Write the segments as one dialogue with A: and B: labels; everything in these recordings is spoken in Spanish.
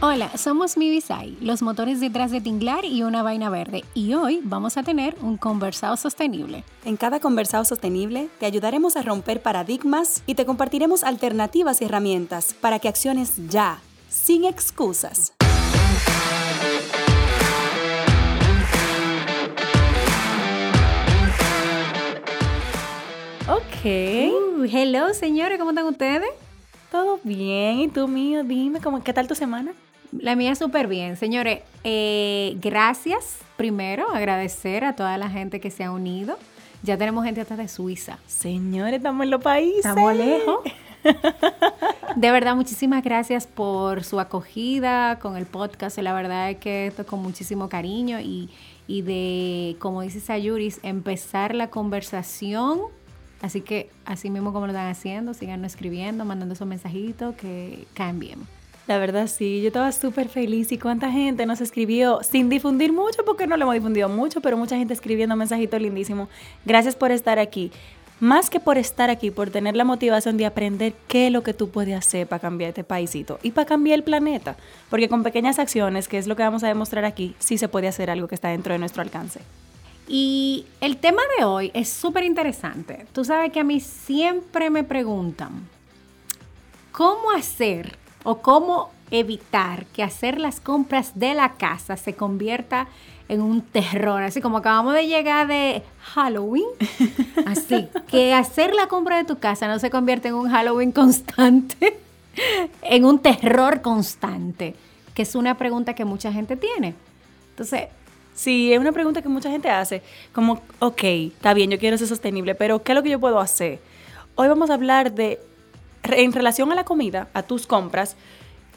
A: Hola, somos Mivisai, los motores detrás de Tinglar y una vaina verde, y hoy vamos a tener un conversado sostenible.
B: En cada conversado sostenible te ayudaremos a romper paradigmas y te compartiremos alternativas y herramientas para que acciones ya, sin excusas.
A: Ok. Uh, hello, señores, ¿cómo están ustedes?
B: Todo bien, ¿y tú mío? Dime, ¿cómo, ¿qué tal tu semana?
A: La mía súper bien. Señores, eh, gracias primero, agradecer a toda la gente que se ha unido. Ya tenemos gente hasta de Suiza.
B: Señores, estamos en los países.
A: Estamos lejos. De verdad, muchísimas gracias por su acogida con el podcast. La verdad es que esto con muchísimo cariño y, y de, como dice Sayuris, empezar la conversación. Así que así mismo como lo están haciendo, sigan escribiendo, mandando esos mensajitos que caen bien.
B: La verdad sí, yo estaba súper feliz y cuánta gente nos escribió sin difundir mucho porque no lo hemos difundido mucho, pero mucha gente escribiendo mensajitos lindísimos. Gracias por estar aquí. Más que por estar aquí, por tener la motivación de aprender qué es lo que tú puedes hacer para cambiar este paísito y para cambiar el planeta. Porque con pequeñas acciones, que es lo que vamos a demostrar aquí, sí se puede hacer algo que está dentro de nuestro alcance.
A: Y el tema de hoy es súper interesante. Tú sabes que a mí siempre me preguntan, ¿cómo hacer o cómo evitar que hacer las compras de la casa se convierta en un terror, así como acabamos de llegar de Halloween, así que hacer la compra de tu casa no se convierte en un Halloween constante, en un terror constante, que es una pregunta que mucha gente tiene. Entonces,
B: Sí, es una pregunta que mucha gente hace, como, ok, está bien, yo quiero ser sostenible, pero ¿qué es lo que yo puedo hacer? Hoy vamos a hablar de en relación a la comida, a tus compras,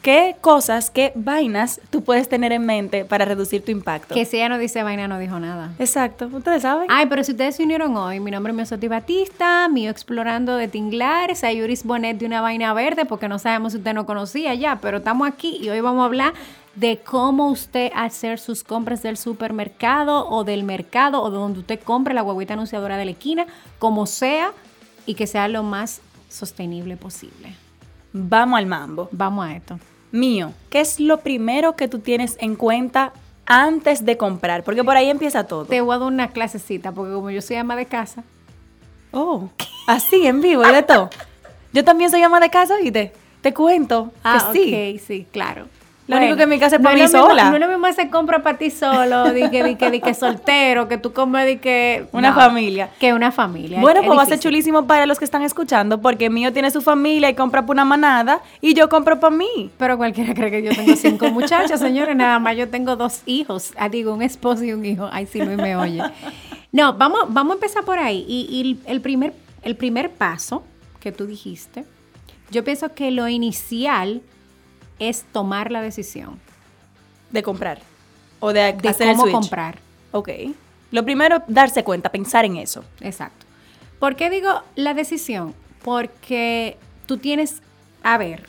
B: ¿qué cosas, qué vainas tú puedes tener en mente para reducir tu impacto?
A: Que si ella no dice vaina, no dijo nada.
B: Exacto, ustedes saben.
A: Ay, pero si ustedes se unieron hoy, mi nombre es Miosoti Batista, mío explorando de Tinglar, Sayuris Bonet de una vaina verde, porque no sabemos si usted no conocía ya, pero estamos aquí y hoy vamos a hablar de cómo usted hacer sus compras del supermercado o del mercado o de donde usted compre la huevita anunciadora de la esquina, como sea, y que sea lo más sostenible posible.
B: Vamos al mambo.
A: Vamos a esto.
B: Mío, ¿qué es lo primero que tú tienes en cuenta antes de comprar? Porque por ahí empieza todo.
A: Te voy a dar una clasecita, porque como yo soy ama de casa.
B: Oh, así en vivo y de todo. Yo también soy ama de casa y te, te cuento
A: ah,
B: que sí.
A: Ok, sí, claro.
B: Lo único que en mi casa es para mí sola.
A: no es lo mismo hacer compra para ti solo, de que, de que, de que soltero, que tú comes de que...
B: Una familia.
A: Que una familia.
B: Bueno, pues va a ser chulísimo para los que están escuchando, porque mío tiene su familia y compra para una manada, y yo compro para mí.
A: Pero cualquiera cree que yo tengo cinco muchachas, señores, nada más yo tengo dos hijos. Ah, digo, un esposo y un hijo. Ay, sí, no me oye. No, vamos, vamos a empezar por ahí. Y, y el, primer, el primer paso que tú dijiste, yo pienso que lo inicial es tomar la decisión.
B: De comprar. O de,
A: de
B: hacer
A: cómo
B: el switch.
A: comprar.
B: Ok. Lo primero, darse cuenta, pensar en eso.
A: Exacto. ¿Por qué digo la decisión? Porque tú tienes, a ver,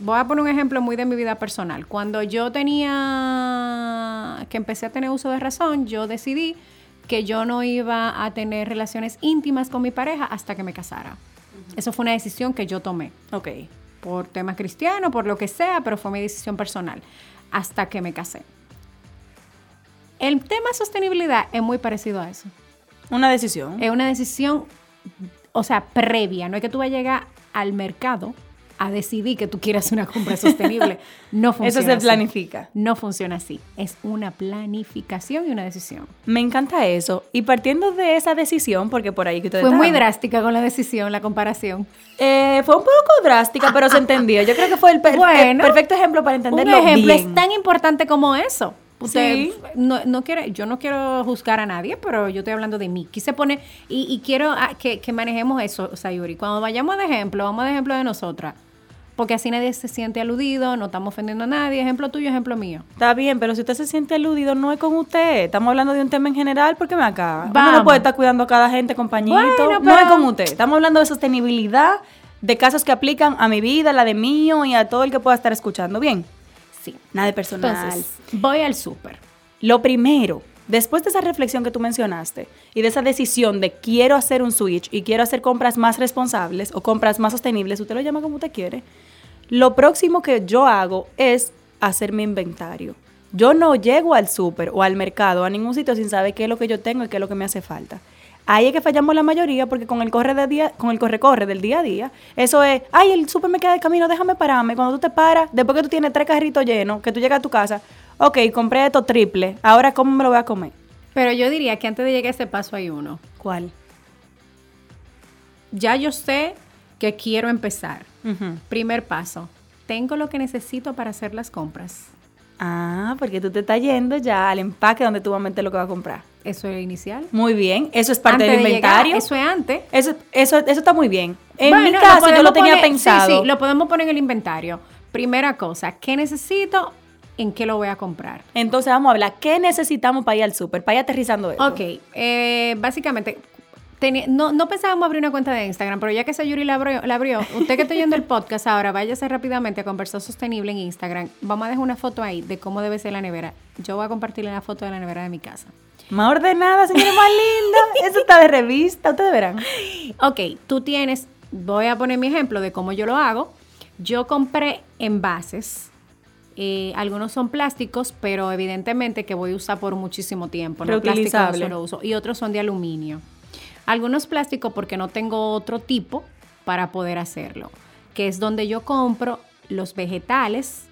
A: voy a poner un ejemplo muy de mi vida personal. Cuando yo tenía, que empecé a tener uso de razón, yo decidí que yo no iba a tener relaciones íntimas con mi pareja hasta que me casara. Eso fue una decisión que yo tomé.
B: Ok
A: por temas cristianos, por lo que sea, pero fue mi decisión personal hasta que me casé. El tema sostenibilidad es muy parecido a eso.
B: Una decisión.
A: Es una decisión, o sea, previa. No es que tú vas a llegar al mercado a decidir que tú quieras una compra sostenible. No funciona
B: Eso se
A: así.
B: planifica.
A: No funciona así. Es una planificación y una decisión.
B: Me encanta eso. Y partiendo de esa decisión, porque por ahí que ustedes
A: Fue muy
B: estaban,
A: drástica con la decisión, la comparación.
B: eh, fue un poco drástica, pero se entendió. Yo creo que fue el, per-
A: Bueno,
B: el perfecto ejemplo para
A: Un
B: entenderlo
A: ejemplo
B: bien.
A: es tan importante como eso. Usted
B: Sí.
A: no, no quiere, yo no quiero juzgar a nadie, pero yo estoy hablando de mí. Quise poner, y, y quiero ah, que, que manejemos eso, Sayuri. Cuando vayamos de ejemplo, vamos de ejemplo de nosotras. Porque así nadie se siente aludido, no estamos ofendiendo a nadie. Ejemplo tuyo, ejemplo mío.
B: Está bien, pero si usted se siente aludido, no es con usted. Estamos hablando de un tema en general, porque me acá. Uno
A: Vamos.
B: no puede estar cuidando a cada gente, compañito.
A: Bueno,
B: No es con usted. Estamos hablando de sostenibilidad, de casos que aplican a mi vida, la de mío y a todo el que pueda estar escuchando. Bien,
A: Sí.
B: nada de personal.
A: Entonces, voy al súper.
B: Lo primero, después de esa reflexión que tú mencionaste y de esa decisión de quiero hacer un switch y quiero hacer compras más responsables o compras más sostenibles, usted lo llama como usted quiere, lo próximo que yo hago es hacer mi inventario. Yo no llego al súper o al mercado, a ningún sitio sin saber qué es lo que yo tengo y qué es lo que me hace falta. Ahí es que fallamos la mayoría porque con el corre de día, con el corre-corre del día a día, eso es, ay, el súper me queda de camino, déjame pararme. Cuando tú te paras, después que tú tienes tres carritos llenos, que tú llegas a tu casa, ok, compré esto triple, ahora ¿cómo me lo voy a comer?
A: Pero yo diría que antes de llegar a ese paso hay uno.
B: ¿Cuál?
A: Ya yo sé que quiero empezar.
B: Ujú.
A: Primer paso. Tengo lo que necesito para hacer las compras.
B: Ah, porque tú te estás yendo ya al empaque donde tú vas a meter lo que vas a comprar.
A: Eso es inicial.
B: Muy bien, eso es parte
A: Antes
B: del
A: de llegar,
B: inventario.
A: eso es antes.
B: Eso, eso, eso está muy bien. En
A: Bueno,
B: mi
A: lo
B: caso, yo lo tenía
A: poner- sí,
B: pensado.
A: Sí, lo podemos poner en el inventario. Primera cosa, ¿qué necesito? ¿En qué lo voy a comprar?
B: Entonces vamos a hablar, ¿qué necesitamos para ir al súper? Para ir aterrizando esto.
A: Ok, eh, básicamente, no, no pensábamos abrir una cuenta de Instagram, pero ya que Sayuri la abrió, la abrió, usted que está oyendo el podcast ahora, váyase rápidamente a Conversar Sostenible en Instagram. Vamos a dejar una foto ahí de cómo debe ser la nevera. Yo voy a compartirle la foto de la nevera de mi casa.
B: Más ordenada, señora, más linda. Eso está de revista, ustedes verán.
A: Ok, tú tienes, voy a poner mi ejemplo de cómo yo lo hago. Yo compré envases. eh, algunos son plásticos, pero evidentemente que voy a usar por muchísimo tiempo. No plástico
B: Reutilizable.
A: solo uso. Y otros son de aluminio. Algunos plásticos porque no tengo otro tipo para poder hacerlo. Que es donde yo compro los vegetales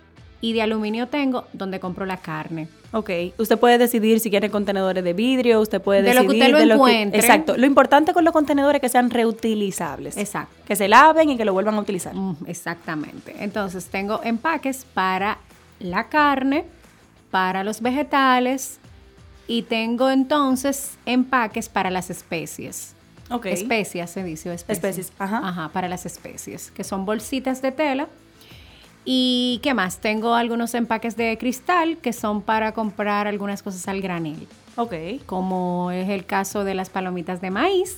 A: y de aluminio tengo donde compro la carne.
B: Ok, usted puede decidir si quiere contenedores de vidrio, usted puede
A: De lo que
B: decidir
A: usted lo
B: de lo que-
A: encuentre.
B: exacto. Lo importante con los contenedores es que sean reutilizables.
A: Exacto.
B: Que se laven y que lo vuelvan a utilizar.
A: Mm, Exactamente. Entonces tengo empaques para la carne, para los vegetales y tengo entonces empaques para las especies.
B: Ok.
A: Especias se dice. especies.
B: Especies, ajá.
A: Ajá, para las especies, que son bolsitas de tela. ¿Y qué más? Tengo algunos empaques de cristal que son para comprar algunas cosas al granel,
B: Ok.
A: como es el caso de las palomitas de maíz.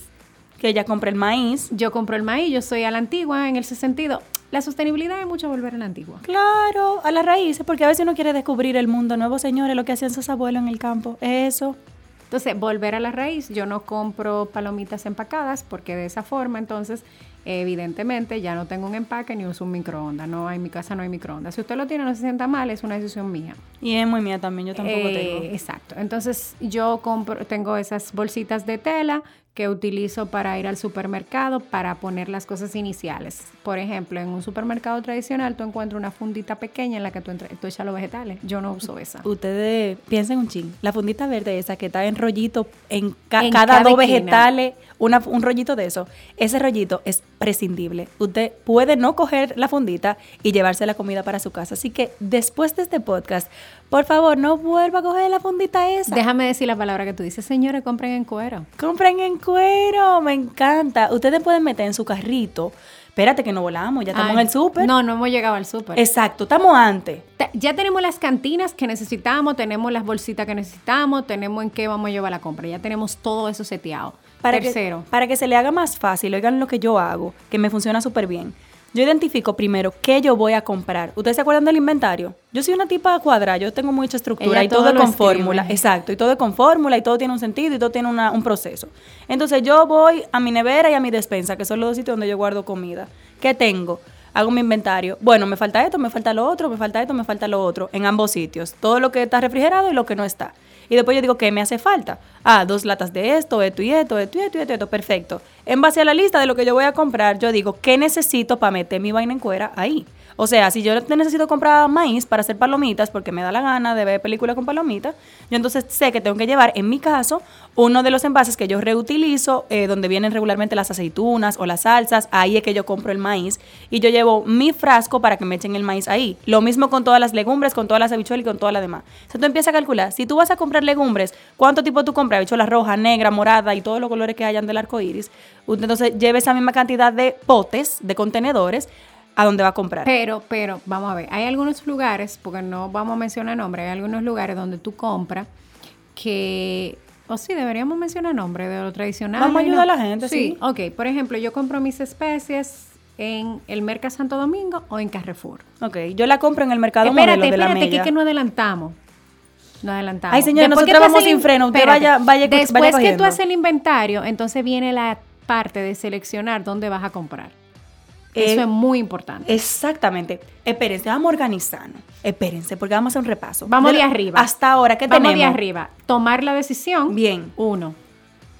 B: Que ella compre el maíz.
A: Yo compro el maíz, yo soy a la antigua en ese sentido. La sostenibilidad es mucho volver a la antigua.
B: Claro, a las raíces, porque a veces uno quiere descubrir el mundo nuevo, señores, lo que hacían sus abuelos en el campo. Eso.
A: Entonces, volver a la raíz, yo no compro palomitas empacadas porque de esa forma, entonces, evidentemente, ya no tengo un empaque ni uso un microondas. No, en mi casa no hay microondas. Si usted lo tiene, no se sienta mal, es una decisión mía.
B: Y es muy mía también, yo tampoco
A: Eh,
B: tengo.
A: Exacto. Entonces, yo compro, tengo esas bolsitas de tela que utilizo para ir al supermercado para poner las cosas iniciales. Por ejemplo, en un supermercado tradicional tú encuentras una fundita pequeña en la que tú, echas los vegetales. Yo no uso esa.
B: Ustedes piensen un ching. La fundita verde esa que está en rollito en, ca-
A: En
B: cada,
A: cada
B: dos
A: esquina.
B: vegetales, una- un rollito de eso. Ese rollito es prescindible. Usted puede no coger la fundita y llevarse la comida para su casa. Así que después de este podcast, por favor, no vuelva a coger la fundita esa.
A: Déjame decir la palabra que tú dices, señores, compren en cuero.
B: Compren en cuero, me encanta. Ustedes pueden meter en su carrito. Espérate que no volamos, ya estamos
A: Ay,
B: en el súper.
A: No, no hemos llegado al súper.
B: Exacto, estamos antes.
A: Te- Ya tenemos las cantinas que necesitamos, tenemos las bolsitas que necesitamos, tenemos en qué vamos a llevar la compra. Ya tenemos todo eso seteado.
B: Para
A: Tercero.
B: Que, para que se le haga más fácil, oigan lo que yo hago, que me funciona súper bien. Yo identifico primero qué yo voy a comprar. ¿Ustedes se acuerdan del inventario? Yo soy una tipa cuadrada, yo tengo mucha estructura
A: Ella
B: y todo,
A: todo
B: con fórmula. Exacto, y todo es con fórmula y todo tiene un sentido y todo tiene una- un proceso. Entonces yo voy a mi nevera y a mi despensa, que son los dos sitios donde yo guardo comida. ¿Qué tengo? Hago mi inventario. Bueno, me falta esto, me falta lo otro, me falta esto, me falta lo otro, en ambos sitios. Todo lo que está refrigerado y lo que no está. Y después yo digo, ¿qué me hace falta? Ah, dos latas de esto, esto y esto, esto y esto y esto, esto. perfecto. En base a la lista de lo que yo voy a comprar, yo digo, ¿qué necesito para meter mi vaina en cuera ahí? O sea, si yo necesito comprar maíz para hacer palomitas, porque me da la gana de ver películas con palomitas, yo entonces sé que tengo que llevar, en mi caso, uno de los envases que yo reutilizo, eh, donde vienen regularmente las aceitunas o las salsas, ahí es que yo compro el maíz y yo llevo mi frasco para que me echen el maíz ahí. Lo mismo con todas las legumbres, con todas las habichuelas y con todas las demás. O sea, tú empiezas a calcular, si tú vas a comprar legumbres, ¿cuánto tipo tú compras? Habichuela roja, negra, morada y todos los colores que hayan del arco iris. Entonces lleve esa misma cantidad de potes, de contenedores, a dónde va a comprar.
A: Pero, pero, vamos a ver, hay algunos lugares, porque no vamos a mencionar nombres, hay algunos lugares donde tú compras que, o sí, deberíamos mencionar nombres de lo tradicional.
B: Vamos a
A: no-
B: ayudar a la gente, sí.
A: Ok, por ejemplo, yo compro mis especies en el Mercado Santo Domingo o en Carrefour.
B: Ok, yo la compro en el mercado
A: espérate,
B: modelo de la
A: espérate, que,
B: mella.
A: es que no adelantamos. No adelantamos.
B: Ay,
A: Después que
B: nosotros vamos
A: el
B: sin freno, usted
A: espérate,
B: vaya- vaya- vaya
A: Después que tú haces el inventario, entonces viene la parte de seleccionar dónde vas a comprar.
B: Eh,
A: Eso es muy importante.
B: Exactamente. Espérense, vamos a organizarnos. Espérense, porque vamos a hacer un repaso.
A: Vamos
B: De-
A: de arriba.
B: Hasta ahora, ¿qué
A: Vamos
B: tenemos?
A: de arriba. Tomar la decisión.
B: Bien.
A: Uno.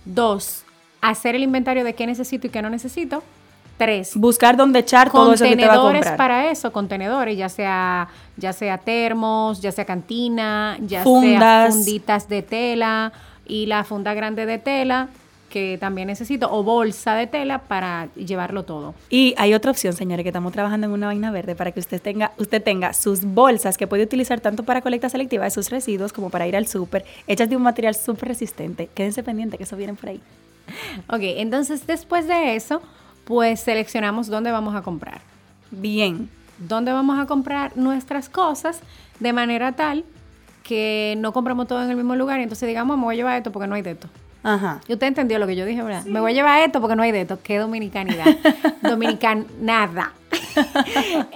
A: Dos. Hacer el inventario de qué necesito y qué no necesito. Tres.
B: Buscar dónde echar todo eso que te va a
A: Contenedores para eso, contenedores, ya sea, ya sea termos, ya sea cantina, ya sea
B: Fundas.
A: funditas de tela y la funda grande de tela que también necesito, o bolsa de tela para llevarlo todo.
B: Y hay otra opción, señores, que estamos trabajando en una vaina verde para que usted tenga, usted tenga sus bolsas que puede utilizar tanto para colecta selectiva de sus residuos como para ir al súper, hechas de un material súper resistente. Quédense pendientes que eso viene por ahí.
A: Ok, entonces después de eso, pues seleccionamos dónde vamos a comprar.
B: Bien.
A: dónde vamos a comprar nuestras cosas de manera tal que no compramos todo en el mismo lugar y entonces digamos, me voy a llevar esto porque no hay de esto.
B: Ajá.
A: Y usted entendió lo que yo dije, ¿verdad? Me voy a llevar esto porque no hay de esto. Qué dominicanidad. Dominicanada.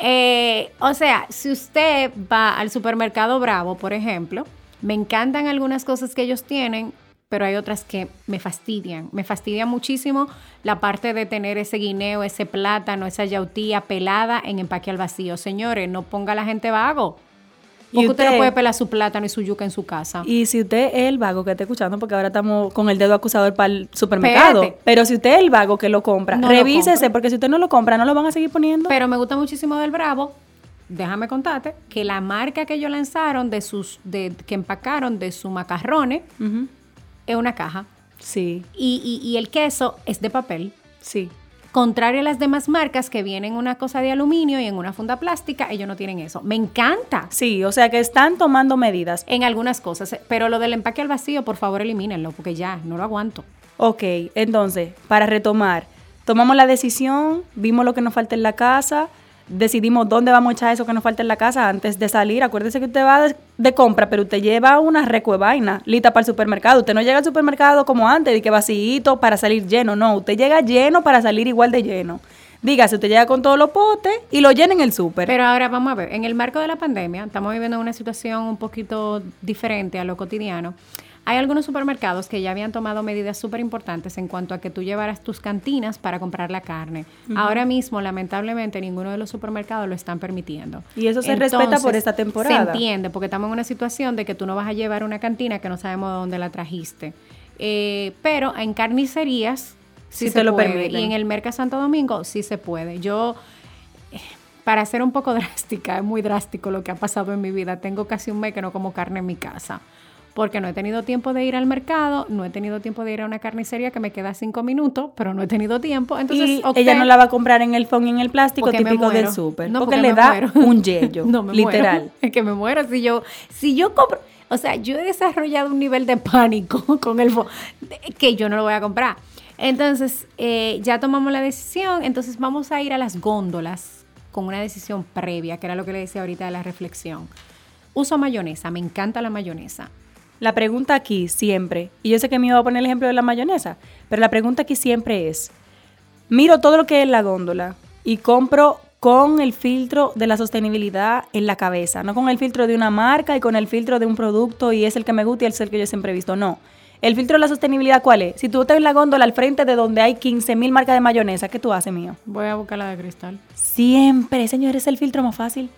A: Eh, o sea, si usted va al supermercado Bravo, por ejemplo, me encantan algunas cosas que ellos tienen, pero hay otras que me fastidian. Me fastidia muchísimo la parte de tener ese guineo, ese plátano, esa yautía pelada en empaque al vacío. Señores, no ponga a la gente vago.
B: ¿Y
A: Porque usted, no puede pelar su plátano y su yuca en su casa.
B: Y si usted es el vago que está escuchando, porque ahora estamos con el dedo acusador para el supermercado, pero si usted es el vago que lo compra,
A: No lo
B: revísese,
A: compra.
B: porque si usted no lo compra, no lo van a seguir poniendo.
A: Pero me gusta muchísimo del Bravo. Déjame contarte que la marca que ellos lanzaron de sus, de, que empacaron de su macarrones es una caja.
B: Sí,
A: Y, y- y el queso es de papel.
B: sí.
A: Contrario a las demás marcas que vienen en una cosa de aluminio y en una funda plástica, ellos no tienen eso. Me encanta
B: Sí, o sea que están tomando medidas.
A: en algunas cosas. Pero lo del empaque al vacío, por favor, elimínenlo, porque ya, no lo aguanto.
B: Ok, entonces, para retomar, tomamos la decisión, vimos lo que nos falta en la casa, decidimos dónde vamos a echar eso que nos falta en la casa antes de salir. Acuérdese que usted va de, compra, pero usted lleva una recue vaina lista para el supermercado. Usted no llega al supermercado como antes, de que vacío para salir lleno. No, usted llega lleno para salir igual de lleno. Dígase, usted llega con todos los potes y lo llena en el súper.
A: Pero ahora vamos a ver, en el marco de la pandemia, estamos viviendo una situación un poquito diferente a lo cotidiano. Hay algunos supermercados que ya habían tomado medidas súper importantes en cuanto a que tú llevaras tus cantinas para comprar la carne. Ahora mismo, lamentablemente, ninguno de los supermercados lo están permitiendo.
B: Y eso se respeta por esta temporada.
A: Se entiende, porque estamos en una situación de que tú no vas a llevar una cantina que no sabemos de dónde la trajiste. Eh, pero en carnicerías sí,
B: Sí
A: se
B: te lo
A: puede.
B: permiten.
A: Y en el Mercado Santo Domingo sí se puede. Yo para ser un poco drástica, es muy drástico lo que ha pasado en mi vida. Tengo casi un mes que no como carne en mi casa. Porque no he tenido tiempo de ir al mercado, no he tenido tiempo de ir a una carnicería que me queda cinco minutos, pero no he tenido tiempo. Entonces,
B: y ella no la va a comprar en el phone y en el plástico típico del súper.
A: No,
B: porque,
A: porque
B: le da
A: muero.
B: un yello,
A: No, me
B: literal.
A: muero. Es que me muero. Si yo, si yo compro, o sea, yo he desarrollado un nivel de pánico con el que yo no lo voy a comprar. Entonces, eh, ya tomamos la decisión. Entonces, vamos a ir a las góndolas con una decisión previa, que era lo que le decía ahorita de la reflexión. Uso mayonesa, me encanta la mayonesa.
B: La pregunta aquí siempre, y yo sé que me iba a poner el ejemplo de la mayonesa, pero la pregunta aquí siempre es, miro todo lo que es la góndola y compro con el filtro de la sostenibilidad en la cabeza, no con el filtro de una marca y con el filtro de un producto y es el que me gusta y es el que yo siempre he visto, no. El filtro de la sostenibilidad, ¿cuál es? Si tú estás en la góndola al frente de donde hay 15 mil marcas de mayonesa, ¿qué tú haces, mío?
A: Voy a buscar la de cristal.
B: Siempre, señores, es el filtro más fácil.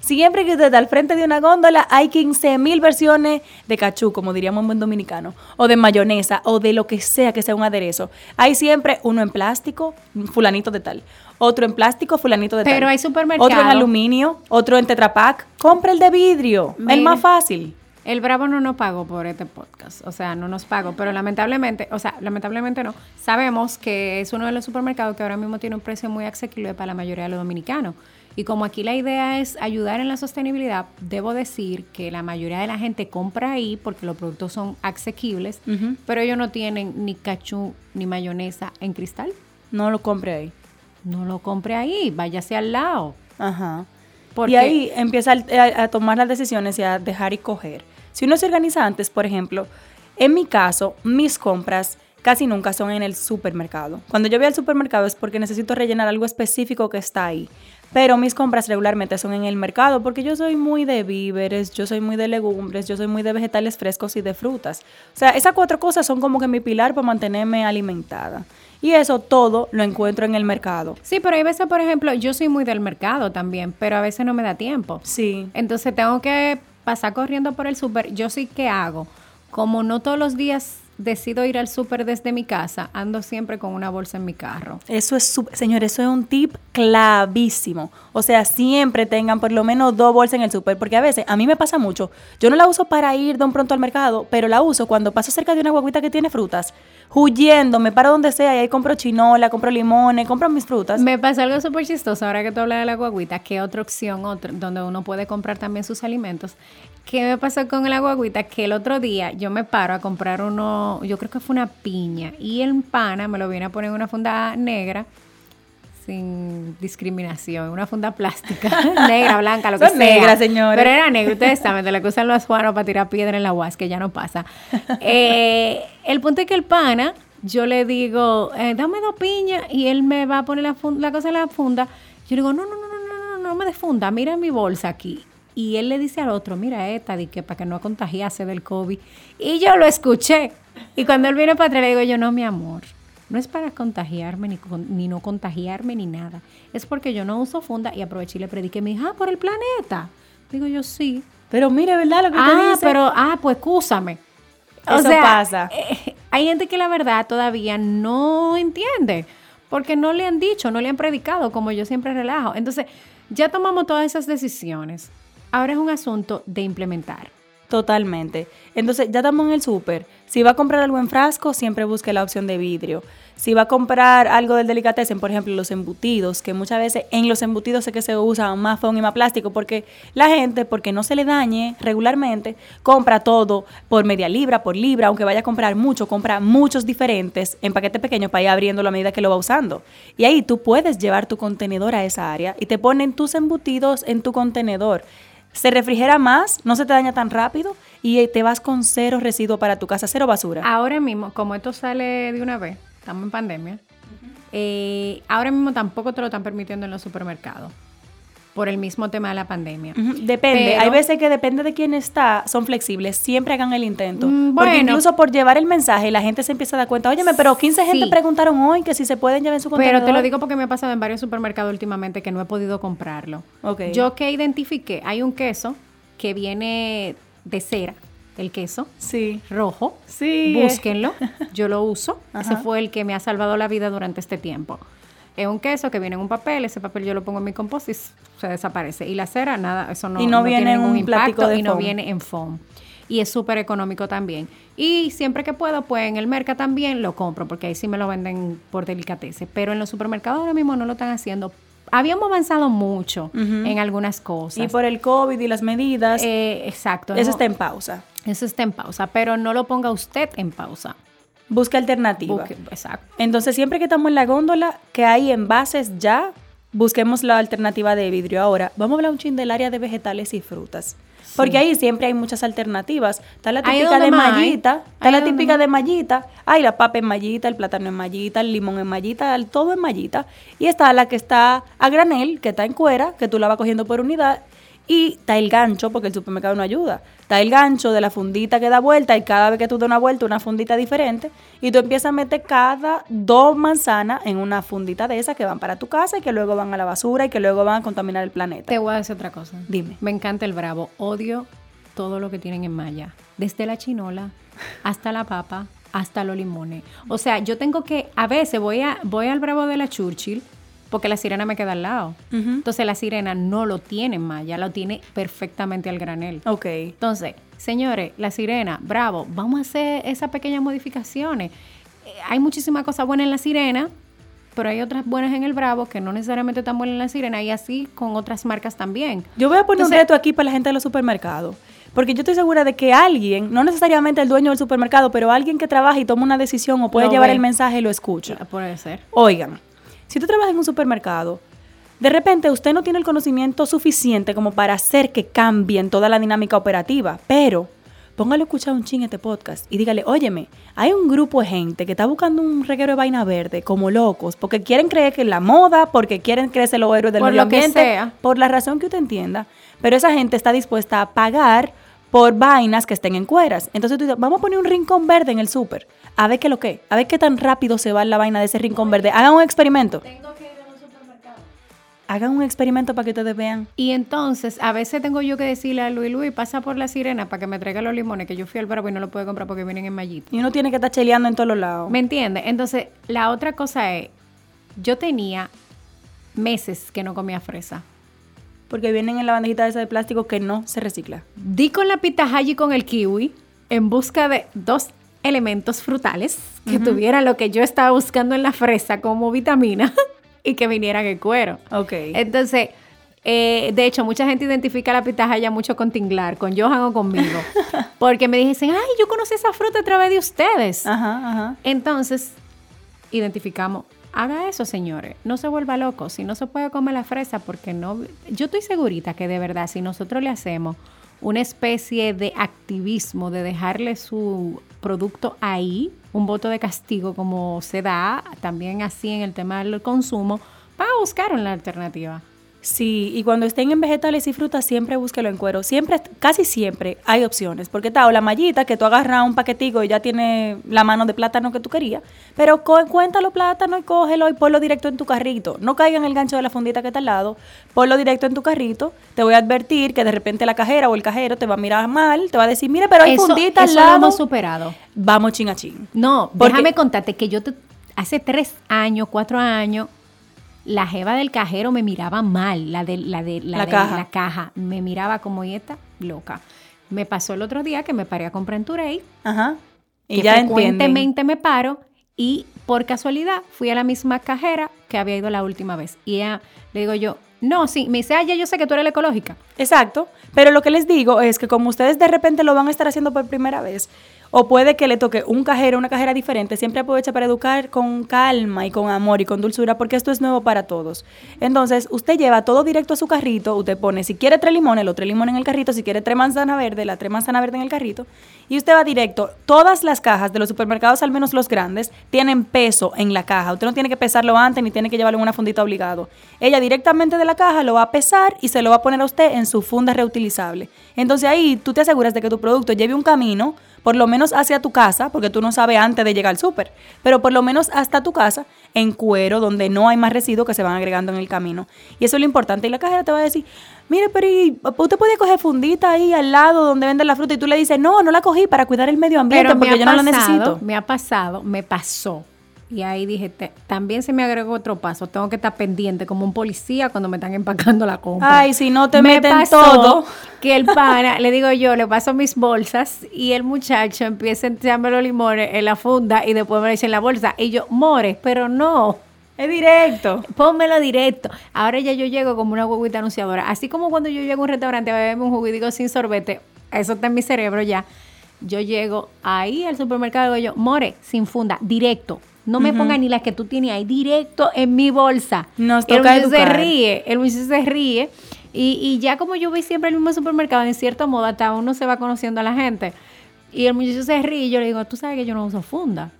B: Siempre que usted está al frente de una góndola, hay 15 mil versiones de cachú, como diríamos en buen dominicano, o de mayonesa, o de lo que sea que sea un aderezo. Hay siempre uno en plástico, fulanito de tal. Otro en plástico, fulanito de tal.
A: Pero hay supermercados-
B: Otro en aluminio, otro en tetrapack. Compra el de vidrio, el más fácil.
A: El Bravo no nos pagó por este podcast, o sea, no nos pagó, pero lamentablemente, o sea, lamentablemente no. Sabemos que es uno de los supermercados que ahora mismo tiene un precio muy asequible para la mayoría de los dominicanos. Y como aquí la idea es ayudar en la sostenibilidad, debo decir que la mayoría de la gente compra ahí porque los productos son asequibles, pero ellos no tienen ni cachú ni mayonesa en cristal.
B: No lo compre ahí.
A: no lo compre ahí, váyase al lado.
B: Ajá.
A: Porque-
B: Y ahí empieza a, a tomar las decisiones y a dejar y coger. Si uno se organiza antes, por ejemplo, en mi caso, mis compras casi nunca son en el supermercado. Cuando yo voy al supermercado es porque necesito rellenar algo específico que está ahí. Pero mis compras regularmente son en el mercado porque yo soy muy de víveres, yo soy muy de legumbres, yo soy muy de vegetales frescos y de frutas. O sea, esas cuatro cosas son como que mi pilar para mantenerme alimentada. Y eso todo lo encuentro en el mercado.
A: Sí, pero hay veces, por ejemplo, yo soy muy del mercado también, pero a veces no me da tiempo.
B: Sí.
A: Entonces tengo que pasar corriendo por el súper. Yo sí que hago. Como no todos los días decido ir al súper desde mi casa, ando siempre con una bolsa en mi carro.
B: Eso es, señor, eso es un tip clavísimo. O sea, siempre tengan por lo menos dos bolsas en el súper, porque a veces, a mí me pasa mucho, yo no la uso para ir de un pronto al mercado, pero la uso cuando paso cerca de una guaguita que tiene frutas, huyendo, me paro donde sea y ahí compro chinola, compro limones, compro mis frutas.
A: Me pasa algo súper chistoso ahora que tú hablas de la guaguita, que otra opción, otra, donde uno puede comprar también sus alimentos. ¿Qué me pasó con la guaguita? Que el otro día yo me paro a comprar uno, yo creo que fue una piña, y el pana me lo viene a poner en una funda negra, sin discriminación, una funda plástica, negra, blanca, lo que
B: Son
A: sea.
B: negras, señores.
A: Pero era negro, ustedes saben, de lo que usan los juanos para tirar piedra en la UAS, que ya no pasa. Eh, el punto es que el pana, yo le digo, eh, dame dos piñas, y él me va a poner la, fun- la cosa en la funda. Yo le digo, no, no, no, no, no, no, no me des funda, mira mi bolsa aquí. Y él le dice al otro, mira esta, di que para que no contagiase del COVID. Y yo lo escuché. Y cuando él viene para atrás, le digo yo, no, mi amor, no es para contagiarme ni, con- ni no contagiarme ni nada. Es porque yo no uso funda y aproveché y le prediqué, me dijo, ah, por el planeta. Digo yo, sí.
B: Pero mire, ¿verdad lo que
A: Ah,
B: dice?
A: pero, ah, pues excúsame. O
B: Eso
A: sea,
B: pasa.
A: eh, hay gente que la verdad todavía no entiende, porque no le han dicho, no le han predicado, como yo siempre relajo. Entonces, ya tomamos todas esas decisiones. Ahora es un asunto de implementar.
B: Totalmente. Entonces, ya estamos en el súper. Si va a comprar algo en frasco, siempre busque la opción de vidrio. Si va a comprar algo del delicatessen, por ejemplo, los embutidos, que muchas veces en los embutidos es que se usa más foam y más plástico, porque la gente, porque no se le dañe regularmente, compra todo por media libra, por libra, aunque vaya a comprar mucho, compra muchos diferentes en paquetes pequeños para ir abriéndolo a medida que lo va usando. Y ahí tú puedes llevar tu contenedor a esa área y te ponen tus embutidos en tu contenedor se refrigera más, no se te daña tan rápido y eh, te vas con cero residuo para tu casa, cero basura.
A: Ahora mismo, como esto sale de una vez, estamos en pandemia, eh, ahora mismo tampoco te lo están permitiendo en los supermercados, por el mismo tema de la pandemia.
B: Depende,
A: Pero-
B: hay veces que depende de quién está, son flexibles, siempre hagan el intento.
A: Mm,
B: Porque
A: bueno.
B: incluso por llevar el mensaje la gente se empieza a dar cuenta, óyeme, pero 15 gente preguntaron hoy que si se pueden llevar en su contenedor.
A: Pero te lo digo porque me ha pasado en varios supermercados últimamente que no he podido comprarlo.
B: Ok.
A: Yo que identifiqué, hay un queso que viene de cera, el queso
B: Sí.
A: rojo.
B: Sí.
A: Búsquenlo, yo lo uso. Ese fue el que me ha salvado la vida durante este tiempo. Es un queso que viene en un papel, ese papel yo lo pongo en mi compost y se desaparece. Y la cera, nada, eso no,
B: Y no viene
A: tiene
B: en
A: ningún
B: un
A: impacto
B: de
A: y no viene en foam. Y es súper económico también. Y siempre que puedo, pues en el mercado también lo compro, porque ahí sí me lo venden por delicatese. Pero en los supermercados ahora mismo no lo están haciendo. Habíamos avanzado mucho en algunas cosas.
B: Y por el COVID y las medidas,
A: Eh, exacto.
B: eso
A: no-
B: está en pausa.
A: eso está en pausa, pero no lo ponga usted en pausa.
B: Busca alternativa.
A: Busque- exacto.
B: Entonces, siempre que estamos en la góndola, que hay envases ya, busquemos la alternativa de vidrio. Ahora, vamos a hablar un chin del área de vegetales y frutas. Porque ahí siempre hay muchas alternativas. Está la típica de
A: más
B: mallita, está la típica
A: más.
B: de mallita. Hay la papa en mallita, el plátano en mallita, el limón en mallita, el todo en mallita. Y está la que está a granel, que está en cuera, que tú la vas cogiendo por unidad. Y está el gancho, porque el supermercado no ayuda. Está el gancho de la fundita que da vuelta y cada vez que tú das una vuelta, una fundita diferente. Y tú empiezas a meter cada dos manzanas en una fundita de esas que van para tu casa y que luego van a la basura y que luego van a contaminar el planeta.
A: Te voy a decir otra cosa.
B: Dime.
A: Me encanta el bravo. Odio todo lo que tienen en malla. Desde la chinola hasta la papa, hasta los limones. O sea, yo tengo que, a veces voy, a, voy al bravo de la Churchill porque la sirena me queda al lado. Entonces la sirena no lo tiene en malla, lo tiene perfectamente al granel.
B: Ok.
A: Entonces, señores, la sirena, bravo, vamos a hacer esas pequeñas modificaciones. Eh, hay muchísimas cosas buenas en la sirena, pero hay otras buenas en el bravo que no necesariamente están buenas en la sirena y así con otras marcas también.
B: Yo voy a poner un
A: Entonces-
B: reto aquí para la gente de los supermercados. Porque yo estoy segura de que alguien, no necesariamente el dueño del supermercado, pero alguien que trabaja y toma una decisión o puede llevar
A: ve.
B: el mensaje y lo escucha.
A: Puede ser.
B: Oigan, Si tú trabajas en un supermercado, de repente usted no tiene el conocimiento suficiente como para hacer que cambien toda la dinámica operativa, pero póngale a escuchar un ching este podcast y dígale, óyeme, hay un grupo de gente que está buscando un reguero de vaina verde como locos, porque quieren creer que es la moda, porque quieren creerse los héroes del
A: Por
B: medio
A: lo que
B: ambiente,
A: sea.
B: por la razón que usted entienda, pero esa gente está dispuesta a pagar por vainas que estén en cueras. Entonces tú dices, vamos a poner un rincón verde en el súper, a ver qué lo que, a ver qué tan rápido se va la vaina de ese rincón verde. Hagan un experimento.
A: Tengo que ir a un supermercado.
B: Hagan un experimento para que ustedes vean.
A: Y entonces, a veces tengo yo que decirle a Luis, Luis, pasa por la sirena para que me traiga los limones, que yo fui al Bravo y no lo puedo comprar porque vienen en mallito.
B: Y uno tiene que estar cheleando en todos los lados.
A: ¿Me entiendes? Entonces, la otra cosa es, yo tenía meses que no comía fresa.
B: Porque vienen en la bandejita esa de plástico que no se recicla.
A: Di con la pitahaya y con el kiwi en busca de dos elementos frutales que tuvieran lo que yo estaba buscando en la fresa como vitamina y que vinieran en cuero.
B: Ok.
A: Entonces, eh, de hecho, mucha gente identifica la pitahaya mucho con Tinglar, con Johan o conmigo, porque me dicen, ay, yo conocí esa fruta a través de ustedes.
B: Ajá, ajá.
A: Entonces, identificamos, haga eso, señores, no se vuelva loco, si no se puede comer la fresa, porque no, yo estoy segurita que de verdad, si nosotros le hacemos una especie de activismo, de dejarle su producto ahí, un voto de castigo como se da también así en el tema del consumo, van a buscar una alternativa.
B: Sí, y cuando estén en vegetales y frutas, siempre búsquelo en cuero. Siempre, casi siempre hay opciones. Porque está o la mallita, que tú agarras un paquetico y ya tiene la mano de plátano que tú querías. Pero co- cuéntalo plátano y cógelo y ponlo directo en tu carrito. No caiga en el gancho de la fundita que está al lado. Ponlo directo en tu carrito. Te voy a advertir que de repente la cajera o el cajero te va a mirar mal. Te va a decir, mire, pero hay
A: Eso,
B: fundita al
A: lo
B: lado.
A: hemos superado.
B: Vamos chin a chin.
A: No,
B: Porque-
A: déjame contarte que yo te- hace tres años, cuatro años, la jeva del cajero me miraba mal, la de la, de,
B: La
A: de
B: caja.
A: la caja. Me miraba como y esta loca. Me pasó el otro día que me paré a comprar en Turey,
B: Ajá. Y
A: que
B: ya entienden.
A: frecuentemente me paro y por casualidad fui a la misma cajera que había ido la última vez. Y ella, le digo yo, no, sí, me dice, ah, ya yo sé que tú eres la ecológica.
B: Exacto, pero lo que les digo es que como ustedes de repente lo van a estar haciendo por primera vez, o puede que le toque un cajero, una cajera diferente, siempre aprovecha para educar con calma y con amor y con dulzura, porque esto es nuevo para todos. Entonces, usted lleva todo directo a su carrito, usted pone, si quiere tres limones, los tres limones en el carrito, si quiere tres manzana verde, la tres manzana verde en el carrito, y usted va directo. Todas las cajas de los supermercados, al menos los grandes, tienen peso en la caja. Usted no tiene que pesarlo antes ni tiene que llevarlo en una fundita obligado. Ella directamente de la caja lo va a pesar y se lo va a poner a usted en su funda reutilizable. Entonces ahí tú te aseguras de que tu producto lleve un camino, por lo menos hacia tu casa, porque tú no sabes antes de llegar al súper, pero por lo menos hasta tu casa, en cuero, donde no hay más residuos que se van agregando en el camino. Y eso es lo importante. Y la cajera te va a decir, mire, pero ¿y usted puede coger fundita ahí al lado donde venden la fruta y tú le dices, no, no la cogí para cuidar el medio ambiente
A: Pero
B: porque yo no la
A: pasado,
B: necesito.
A: me ha pasado, me pasó. Y ahí dije, te- también se me agregó otro paso. Tengo que estar pendiente como un policía cuando me están empacando la compra.
B: Ay, si no te
A: me
B: meten
A: pasó
B: todo.
A: Que el pana, le digo yo, le paso mis bolsas y el muchacho empieza a echarme los limones en la funda y después me lo echa en la bolsa. Y yo, more, pero no.
B: Es directo.
A: Pónmelo directo. Ahora ya yo llego como una huevita anunciadora. Así como cuando yo llego a un restaurante a beberme un jugo y digo sin sorbete, eso está en mi cerebro ya. Yo llego ahí al supermercado y digo yo, more, sin funda, directo. No me ponga ni las que tú tienes ahí, directo en mi bolsa.
B: Nos
A: el
B: toca
A: muchacho se ríe, el muchacho se ríe. Y, y ya como yo voy siempre al mismo supermercado, en cierto modo, hasta uno se va conociendo a la gente. Y el muchacho se ríe y yo le digo, tú sabes que yo no uso funda.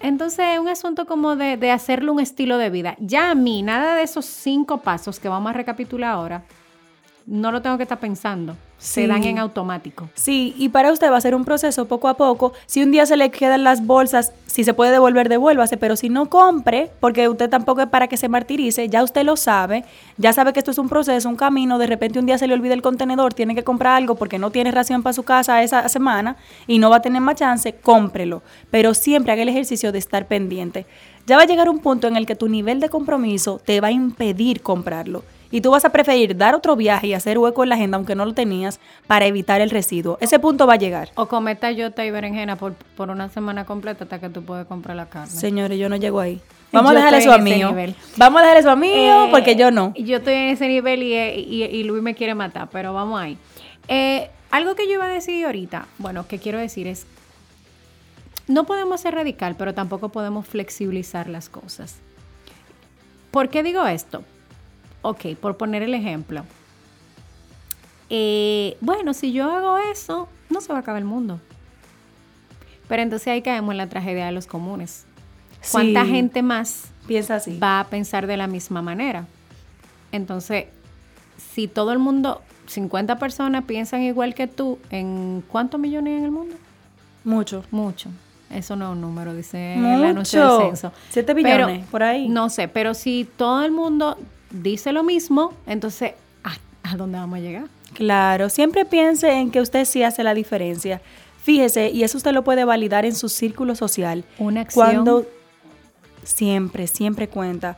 A: Entonces es un asunto como de, de hacerle un estilo de vida. Ya a mí, nada de esos cinco pasos que vamos a recapitular ahora, no lo tengo que estar pensando. Se dan en automático.
B: Sí, y para usted va a ser un proceso poco a poco. Si un día se le quedan las bolsas, si se puede devolver, devuélvase, pero si no compre, porque usted tampoco es para que se martirice, ya usted lo sabe, ya sabe que esto es un proceso, un camino, de repente un día se le olvida el contenedor, tiene que comprar algo porque no tiene ración para su casa esa semana y no va a tener más chance, cómprelo, pero siempre haga el ejercicio de estar pendiente. Ya va a llegar un punto en el que tu nivel de compromiso te va a impedir comprarlo. Y tú vas a preferir dar otro viaje y hacer hueco en la agenda, aunque no lo tenías, para evitar el residuo. Ese punto va a llegar.
A: O comer tallota y berenjena por, por una semana completa hasta que tú puedes comprar la carne.
B: Señores, yo no llego ahí. Vamos a dejarle
A: estoy
B: eso a
A: nivel.
B: Vamos a dejarle eso a mío
A: Eh,
B: porque yo no.
A: Yo estoy en ese nivel y, y- y Luis me quiere matar, pero vamos ahí. Eh, algo que yo iba a decir ahorita, bueno, que quiero decir es, no podemos ser radical, pero tampoco podemos flexibilizar las cosas. ¿Por qué digo esto? Ok, por poner el ejemplo. Eh, bueno, si yo hago eso, no se va a acabar el mundo. Pero entonces ahí caemos en la tragedia de los comunes. ¿Cuánta
B: Sí.
A: gente más
B: Piensa así.
A: va a pensar de la misma manera? Entonces, si todo el mundo, 50 personas piensan igual que tú, ¿en cuántos millones hay en el mundo?
B: Mucho.
A: Mucho. Eso no es un número, dice el anuncio
B: Mucho.
A: del censo.
B: Siete
A: Pero,
B: billones, por ahí.
A: No sé, pero si todo el mundo dice lo mismo, entonces, ¿a, a dónde vamos a llegar?
B: Claro, siempre piense en que usted sí hace la diferencia. Fíjese, y eso usted lo puede validar en su círculo social.
A: Una acción.
B: Cuando siempre, siempre cuenta.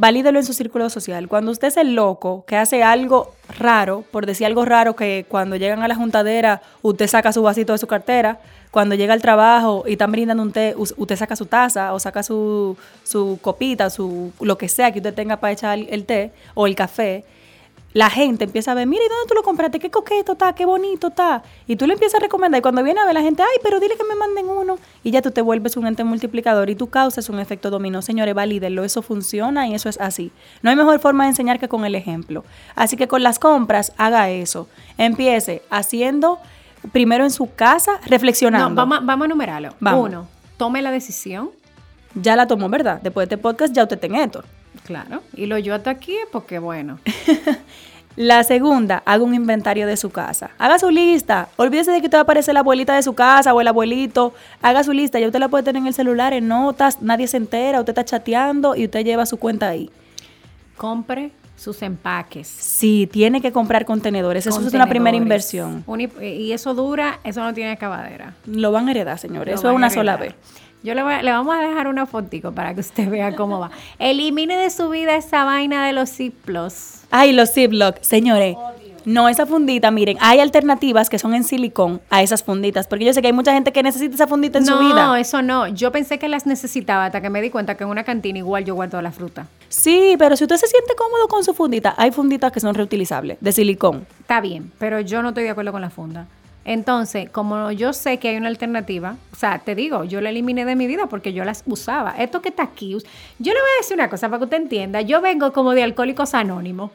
B: Valídelo en su círculo social. Cuando usted es el loco que hace algo raro, por decir algo raro que cuando llegan a la juntadera usted saca su vasito de su cartera, cuando llega al trabajo y están brindando un té, us- usted saca su taza o saca su, su copita, su lo que sea que usted tenga para echar el té o el café, la gente empieza a ver, mira, ¿y dónde tú lo compraste? Qué coqueto está, qué bonito está. Y tú le empiezas a recomendar. Y cuando viene a ver la gente, ay, pero dile que me manden uno. Y ya tú te vuelves un ente multiplicador y tú causas un efecto dominó. Señores, valídenlo. Eso funciona y eso es así. No hay mejor forma de enseñar que con el ejemplo. Así que con las compras, haga eso. Empiece haciendo primero en su casa, reflexionando.
A: No, vamos, a- vamos a numerarlo.
B: Vamos.
A: Uno, tome la decisión.
B: Ya la tomó, ¿verdad? Después de este podcast ya usted en esto.
A: Claro. Y lo yo hasta aquí es porque, bueno,
B: La segunda, haga un inventario de su casa. Haga su lista. Olvídese de que usted va a aparecer la abuelita de su casa o el abuelito. Haga su lista. Ya usted la puede tener en el celular, en notas. Nadie se entera. Usted está chateando y usted lleva su cuenta ahí.
A: compre sus empaques.
B: Sí, tiene que comprar contenedores. Eso es una primera inversión.
A: Un y- eso dura, eso no tiene acabadera.
B: Lo van a heredar, señores.
A: Lo
B: Eso es una sola vez.
A: Yo le, voy a- le vamos a dejar una fotico para que usted vea cómo va. Elimine de su vida esa vaina de los Ziplos.
B: Ay, los Ziploc. Señores, no, esa fundita, miren, hay alternativas que son en silicón a esas funditas. Porque yo sé que hay mucha gente que necesita esa fundita en
A: no,
B: su vida.
A: eso no. Yo pensé que las necesitaba hasta que me di cuenta que en una cantina igual yo guardo la fruta.
B: Sí, pero si usted se siente cómodo con su fundita, hay funditas que son reutilizables, de silicón.
A: Está bien, pero yo no estoy de acuerdo con la funda. Entonces, como yo sé que hay una alternativa, o sea, te digo, yo la eliminé de mi vida porque yo las usaba. Esto que está aquí, yo le voy a decir una cosa para que usted entienda. Yo vengo como de Alcohólicos Anónimos.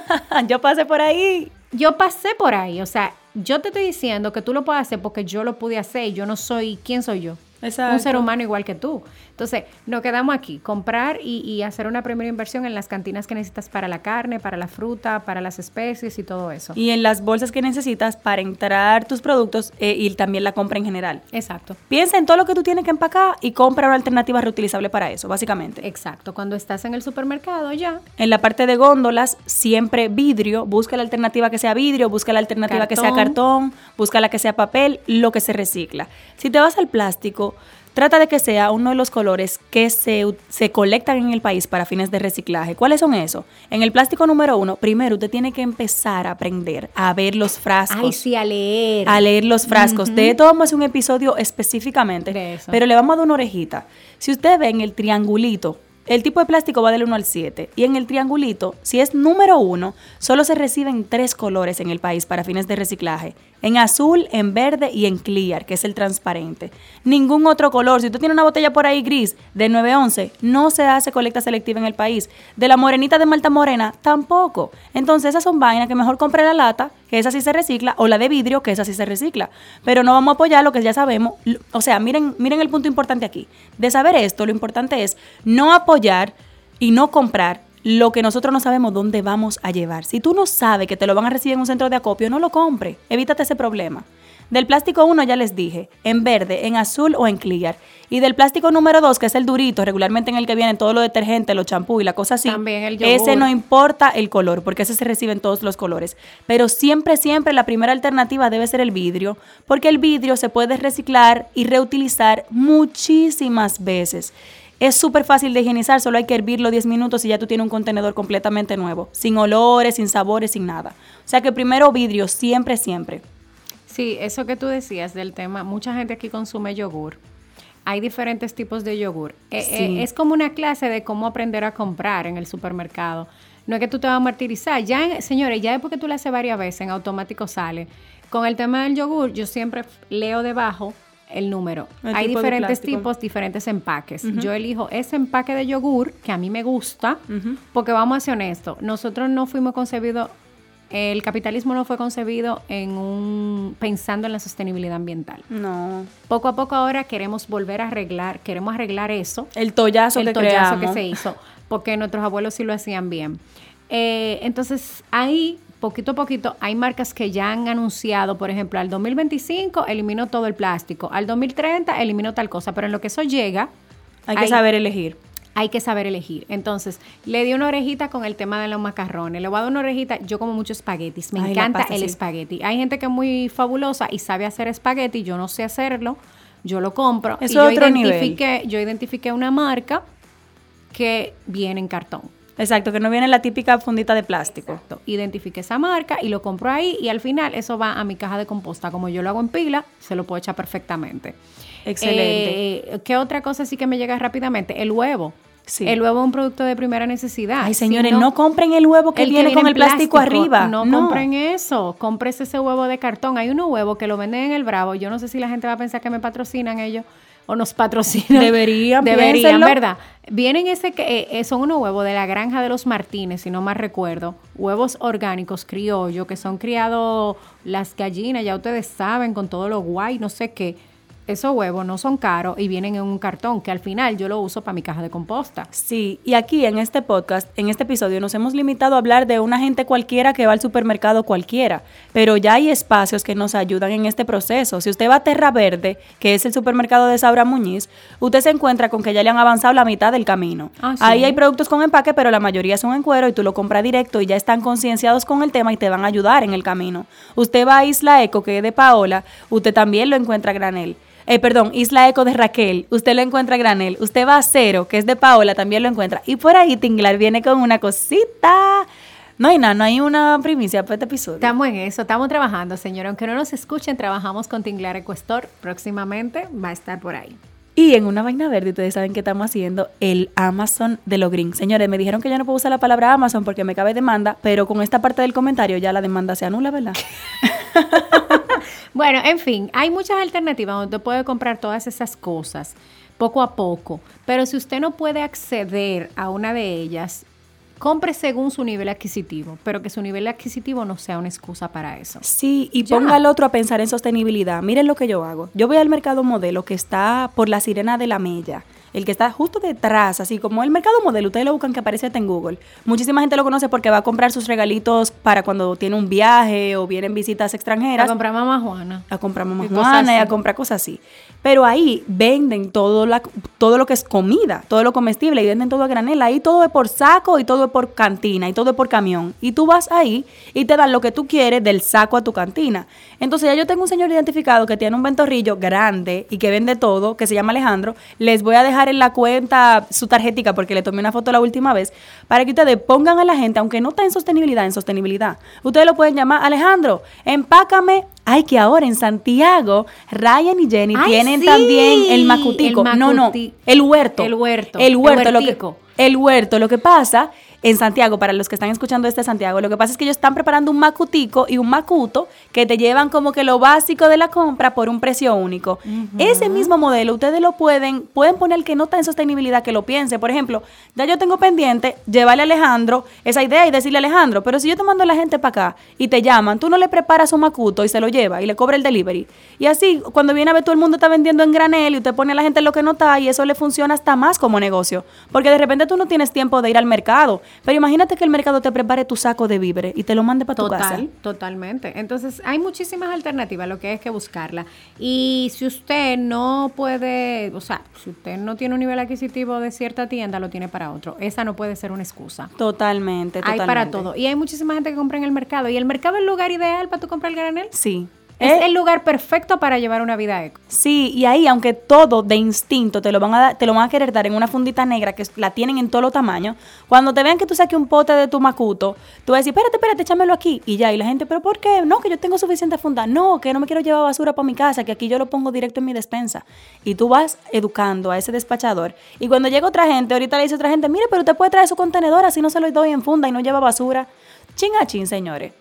B: yo pasé por ahí.
A: Yo pasé por ahí, o sea, yo te estoy diciendo que tú lo puedes hacer porque yo lo pude hacer y yo no soy, ¿quién soy yo?
B: Exacto.
A: Un ser humano igual que tú. Entonces, nos quedamos aquí, comprar y, y hacer una primera inversión en las cantinas que necesitas para la carne, para la fruta, para las especies y todo eso.
B: Y en las bolsas que necesitas para entrar tus productos eh, y también la compra en general.
A: Exacto.
B: Piensa en todo lo que tú tienes que empacar y compra una alternativa reutilizable para eso, básicamente.
A: Exacto, cuando estás en el supermercado ya,
B: En la parte de góndolas, siempre vidrio. Busca la alternativa que sea vidrio, busca la alternativa que sea
A: Cartón.
B: cartón, busca la que sea papel, lo que se recicla. Si te vas al plástico, trata de que sea uno de los colores que se, se colectan en el país para fines de reciclaje. ¿Cuáles son esos? En el plástico número uno, primero usted tiene que empezar a aprender a ver los frascos.
A: ay, sí, a leer.
B: a leer los frascos. De esto vamos a hacer un episodio específicamente.
A: De eso.
B: Pero le vamos a dar una orejita. Si usted ve en el triangulito, el tipo de plástico va del 1 al 7. Y en el triangulito, si es número 1, solo se reciben tres colores en el país para fines de reciclaje. En azul, en verde y en clear, que es el transparente. Ningún otro color. Si usted tiene una botella por ahí gris de 911, no se hace colecta selectiva en el país. De la morenita de Malta Morena, tampoco. Entonces esas son vainas que mejor compre la lata, que esa sí se recicla, o la de vidrio, que esa sí se recicla. Pero no vamos a apoyar lo que ya sabemos. O sea, miren, miren el punto importante aquí. De saber esto, lo importante es no apoyar y no comprar lo que nosotros no sabemos dónde vamos a llevar. Si tú no sabes que te lo van a recibir en un centro de acopio, no lo compre. Evítate ese problema. Del plástico 1 ya les dije, en verde, en azul o en clear. Y del plástico número 2, que es el durito, regularmente en el que vienen todos los detergentes, los champús y la cosa así.
A: También el
B: ese no importa el color, porque ese se recibe en todos los colores. Pero siempre, siempre la primera alternativa debe ser el vidrio, porque el vidrio se puede reciclar y reutilizar muchísimas veces. Es súper fácil de higienizar, solo hay que hervirlo 10 minutos y ya tú tienes un contenedor completamente nuevo, sin olores, sin sabores, sin nada. O sea que primero vidrio, siempre, siempre.
A: Sí, eso que tú decías del tema, mucha gente aquí consume yogur. Hay diferentes tipos de yogur. Eh,
B: Sí.
A: eh, es como una clase de cómo aprender a comprar en el supermercado. No es que tú te vas a martirizar. Ya, en- señores, ya después que tú lo haces varias veces, en automático sale. Con el tema del yogur, yo siempre leo debajo el número.
B: El
A: Hay
B: tipo
A: diferentes tipos, diferentes empaques. Yo elijo ese empaque de yogur que a mí me gusta, porque vamos a ser honestos, nosotros no fuimos concebidos, el capitalismo no fue concebido en un pensando en la sostenibilidad ambiental.
B: No.
A: Poco a poco ahora queremos volver a arreglar, queremos arreglar eso,
B: El tollazo
A: el
B: que
A: tollazo
B: creamos.
A: que se hizo, porque nuestros abuelos sí lo hacían bien. Eh, entonces, ahí, poquito a poquito, hay marcas que ya han anunciado, por ejemplo, al 2025 eliminó todo el plástico, al 2030 eliminó tal cosa, pero en lo que eso llega,
B: Hay que
A: hay-
B: saber elegir.
A: hay que saber elegir. Entonces, le di una orejita con el tema de los macarrones. Le voy a dar una orejita. Yo como mucho espaguetis. Me
B: Ay,
A: encanta
B: pasta,
A: el
B: sí.
A: espagueti. Hay gente que es muy fabulosa y sabe hacer espagueti. Yo no sé hacerlo. Yo lo compro.
B: Eso
A: y yo
B: otro nivel.
A: yo identifiqué una marca que viene en cartón.
B: Exacto, que no viene la típica fundita de plástico.
A: Exacto. Identifiqué esa marca y lo compro ahí y al final eso va a mi caja de composta. Como yo lo hago en pila, se lo puedo echar perfectamente.
B: Excelente.
A: Eh, ¿Qué otra cosa sí que me llega rápidamente? El huevo.
B: Sí.
A: El huevo es un producto de primera necesidad.
B: Ay,
A: Si
B: señores, no, compren el huevo que
A: el
B: viene con
A: en
B: el plástico, arriba.
A: No, compren eso. Compres ese huevo de cartón. Hay unos huevos que lo venden en el Bravo. Yo no sé si la gente va a pensar que me patrocinan ellos o nos patrocinan.
B: Deberían,
A: Deberían. ¿verdad? Vienen ese que eh, eh, son unos huevos de la granja de los Martínez, si no mal recuerdo. Huevos orgánicos, criollo, que son criados las gallinas, ya ustedes saben, con todo lo guay, no sé qué. Esos huevos no son caros y vienen en un cartón que al final yo lo uso para mi caja de composta.
B: Sí, y aquí en este podcast, en este episodio, nos hemos limitado a hablar de una gente cualquiera que va al supermercado cualquiera, pero ya hay espacios que nos ayudan en este proceso. Si usted va a Terra Verde, que es el supermercado de Sabra Muñiz, usted se encuentra con que ya le han avanzado la mitad del camino.
A: Ah, sí.
B: Ahí hay productos con empaque, pero la mayoría son en cuero y tú lo compras directo y ya están concienciados con el tema y te van a ayudar en el camino. Usted va a Isla Eco, que es de Paola, usted también lo encuentra a granel. Eh, perdón, Isla Eco de Raquel, usted lo encuentra a granel. Usted va a Cero, que es de Paola, también lo encuentra. Y por ahí Tinglar viene con una cosita. No hay nada, no hay una primicia para este episodio.
A: Estamos en eso, estamos trabajando, señor. Aunque no nos escuchen, trabajamos con Tinglar Ecuestor. Próximamente va a estar por ahí.
B: Y en una vaina verde, ustedes saben que estamos haciendo el Amazon de lo green. Señores, me dijeron que yo no puedo usar la palabra Amazon porque me cabe demanda, pero con esta parte del comentario ya la demanda se anula, ¿verdad?
A: Bueno, en fin, hay muchas alternativas donde puede comprar todas esas cosas poco a poco. Pero si usted no puede acceder a una de ellas, compre según su nivel adquisitivo, pero que su nivel adquisitivo no sea una excusa para eso.
B: Sí, y
A: Ya.
B: ponga al otro a pensar en sostenibilidad. Miren lo que yo hago. Yo voy al mercado modelo que está por la Sirena de la Mella. El que está justo detrás, así como el mercado modelo, ustedes lo buscan que aparece hasta en Google. Muchísima gente lo conoce porque va a comprar sus regalitos para cuando tiene un viaje o vienen visitas extranjeras.
A: comprar mamá Juana.
B: a comprar
A: Y
B: mamá
A: cosas
B: Juana y a comprar cosas así. Pero ahí venden todo, la, todo lo que es comida, todo lo comestible y venden todo a granel. Ahí todo es por saco y todo es por cantina y todo es por camión. Y tú vas ahí y te dan lo que tú quieres del saco a tu cantina. Entonces ya yo tengo un señor identificado que tiene un ventorrillo grande y que vende todo, que se llama Alejandro. Les voy a dejar en la cuenta su tarjetica porque le tomé una foto la última vez para que ustedes pongan a la gente, aunque no está en sostenibilidad, en sostenibilidad. Ustedes lo pueden llamar, Alejandro, empácame. Ay, que ahora en Santiago, Ryan y Jenny
A: Ay,
B: tienen
A: sí,
B: también el macutico.
A: el
B: No, no, el huerto.
A: el huerto,
B: El
A: el
B: huerto. lo que,
A: huertico.
B: el huerto. Lo que pasa en Santiago, para los que están escuchando este Santiago, lo que pasa es que ellos están preparando un macutico y un macuto que te llevan como que lo básico de la compra por un precio único. Ese mismo modelo, ustedes lo pueden, pueden poner que no está en sostenibilidad, que lo piense. Por ejemplo, ya yo tengo pendiente llevarle a Alejandro esa idea y decirle a Alejandro, pero si yo te mando a la gente para acá y te llaman, tú no le preparas un macuto y se lo lleva y le cobra el delivery. Y así, cuando viene a ver todo el mundo está vendiendo en granel y usted pone a la gente lo que no está y eso le funciona hasta más como negocio. Porque de repente tú no tienes tiempo de ir al mercado. Pero imagínate que el mercado te prepare tu saco de víveres y te lo mande para tu casa.
A: Total, totalmente. Entonces, hay muchísimas alternativas, lo que hay es que buscarla. Y si usted no puede, o sea, si usted no tiene un nivel adquisitivo de cierta tienda, lo tiene para otro. Esa no puede ser una excusa.
B: Totalmente,
A: Hay
B: totalmente.
A: para todo. Y hay muchísima gente que compra en el mercado. ¿Y el mercado es el lugar ideal para tú comprar el granel?
B: Sí.
A: Es
B: Eh,
A: el lugar perfecto para llevar una vida eco.
B: Sí, y ahí, aunque todo de instinto te lo van a dar- te lo van a querer dar en una fundita negra que la tienen en todos los tamaños, cuando te vean que tú saques un pote de tu macuto, tú vas a decir, espérate, espérate, échamelo aquí. Y ya, y la gente, ¿pero por qué? No, que yo tengo suficiente funda. No, que no me quiero llevar basura para mi casa, que aquí yo lo pongo directo en mi despensa. Y tú vas educando a ese despachador. Y cuando llega otra gente, ahorita le dice otra gente, mire, pero usted puede traer su contenedor, así no se lo doy en funda y no lleva basura. Chin a chin, señores.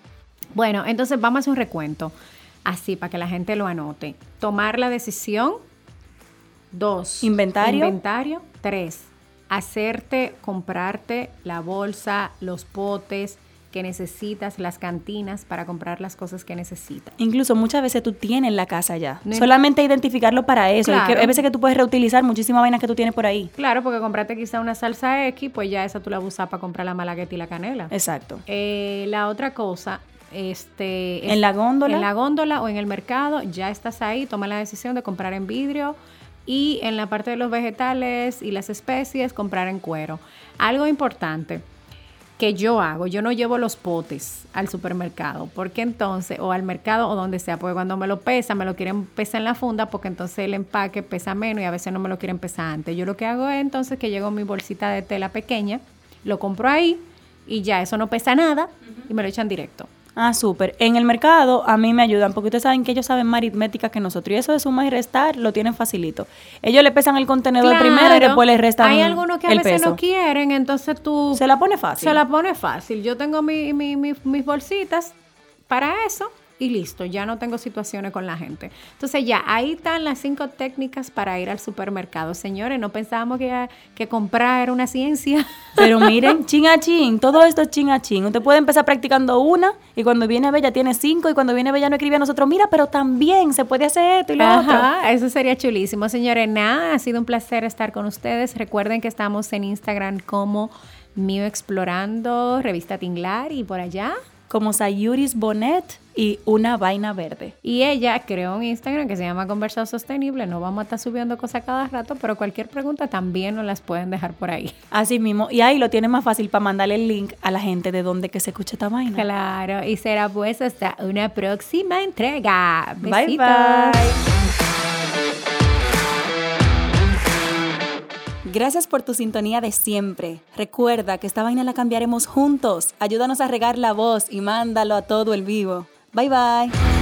A: Bueno, entonces vamos a hacer un recuento. Así, para que la gente lo anote. Tomar la decisión. Dos.
B: Inventario.
A: Inventario. Tres. Hacerte, comprarte la bolsa, los potes que necesitas, las cantinas para comprar las cosas que necesitas.
B: Incluso muchas veces tú tienes la casa ya.
A: No.
B: Solamente identificarlo para eso. Y que
A: Claro.
B: hay veces que tú puedes reutilizar muchísimas vainas que tú tienes por ahí.
A: Claro, porque comprarte quizá una salsa X, pues ya esa tú la usas para comprar la malagueta y la canela.
B: Exacto.
A: Eh, la otra cosa, este... es-
B: En la góndola.
A: En la góndola o en el mercado, ya estás ahí, toma la decisión de comprar en vidrio y en la parte de los vegetales y las especies, comprar en cuero. Algo importante que yo hago, yo no llevo los potes al supermercado, porque entonces, o al mercado o donde sea, porque cuando me lo pesan, me lo quieren pesar en la funda, porque entonces el empaque pesa menos y a veces no me lo quieren pesar antes. Yo lo que hago es entonces que llego mi bolsita de tela pequeña, lo compro ahí y ya, eso no pesa nada y me lo echan directo.
B: Ah, súper. En el mercado a mí me ayudan porque ustedes saben que ellos saben más aritmética que nosotros y eso de suma y restar lo tienen facilito. Ellos le pesan el contenedor
A: Claro,
B: primero y después le restan
A: Hay algunos que a veces
B: peso.
A: no quieren, entonces tú
B: Se la pone fácil.
A: se la pone fácil. Yo tengo mi- mi- mi- mis bolsitas para eso y listo, ya no tengo situaciones con la gente. Entonces ya, ahí están las cinco técnicas para ir al supermercado. Señores, no pensábamos que, que comprar era una ciencia.
B: Pero miren, chin a chin, todo esto es chin a chin. Usted puede empezar practicando una y cuando viene Bella tiene cinco y cuando viene Bella no escribe a nosotros, mira, pero también se puede hacer esto y lo otro.
A: Ajá, eso sería chulísimo. Señores, nada, ha sido un placer estar con ustedes. Recuerden que estamos en Instagram como Mío Explorando, Revista Tinglar y por allá.
B: Como Sayuris Bonet y una vaina verde.
A: Y ella creó un Instagram que se llama Conversado Sostenible. No vamos a estar subiendo cosas cada rato, pero cualquier pregunta también nos las pueden dejar por ahí.
B: Así mismo. Y ahí lo tiene más fácil para mandarle el link a la gente de donde que se escucha esta vaina.
A: Claro, y será pues hasta una próxima entrega.
B: Bye, bye. Gracias por tu sintonía de siempre. Recuerda que esta vaina la cambiaremos juntos. Ayúdanos a regar la voz y mándalo a todo el vivo. Bye bye.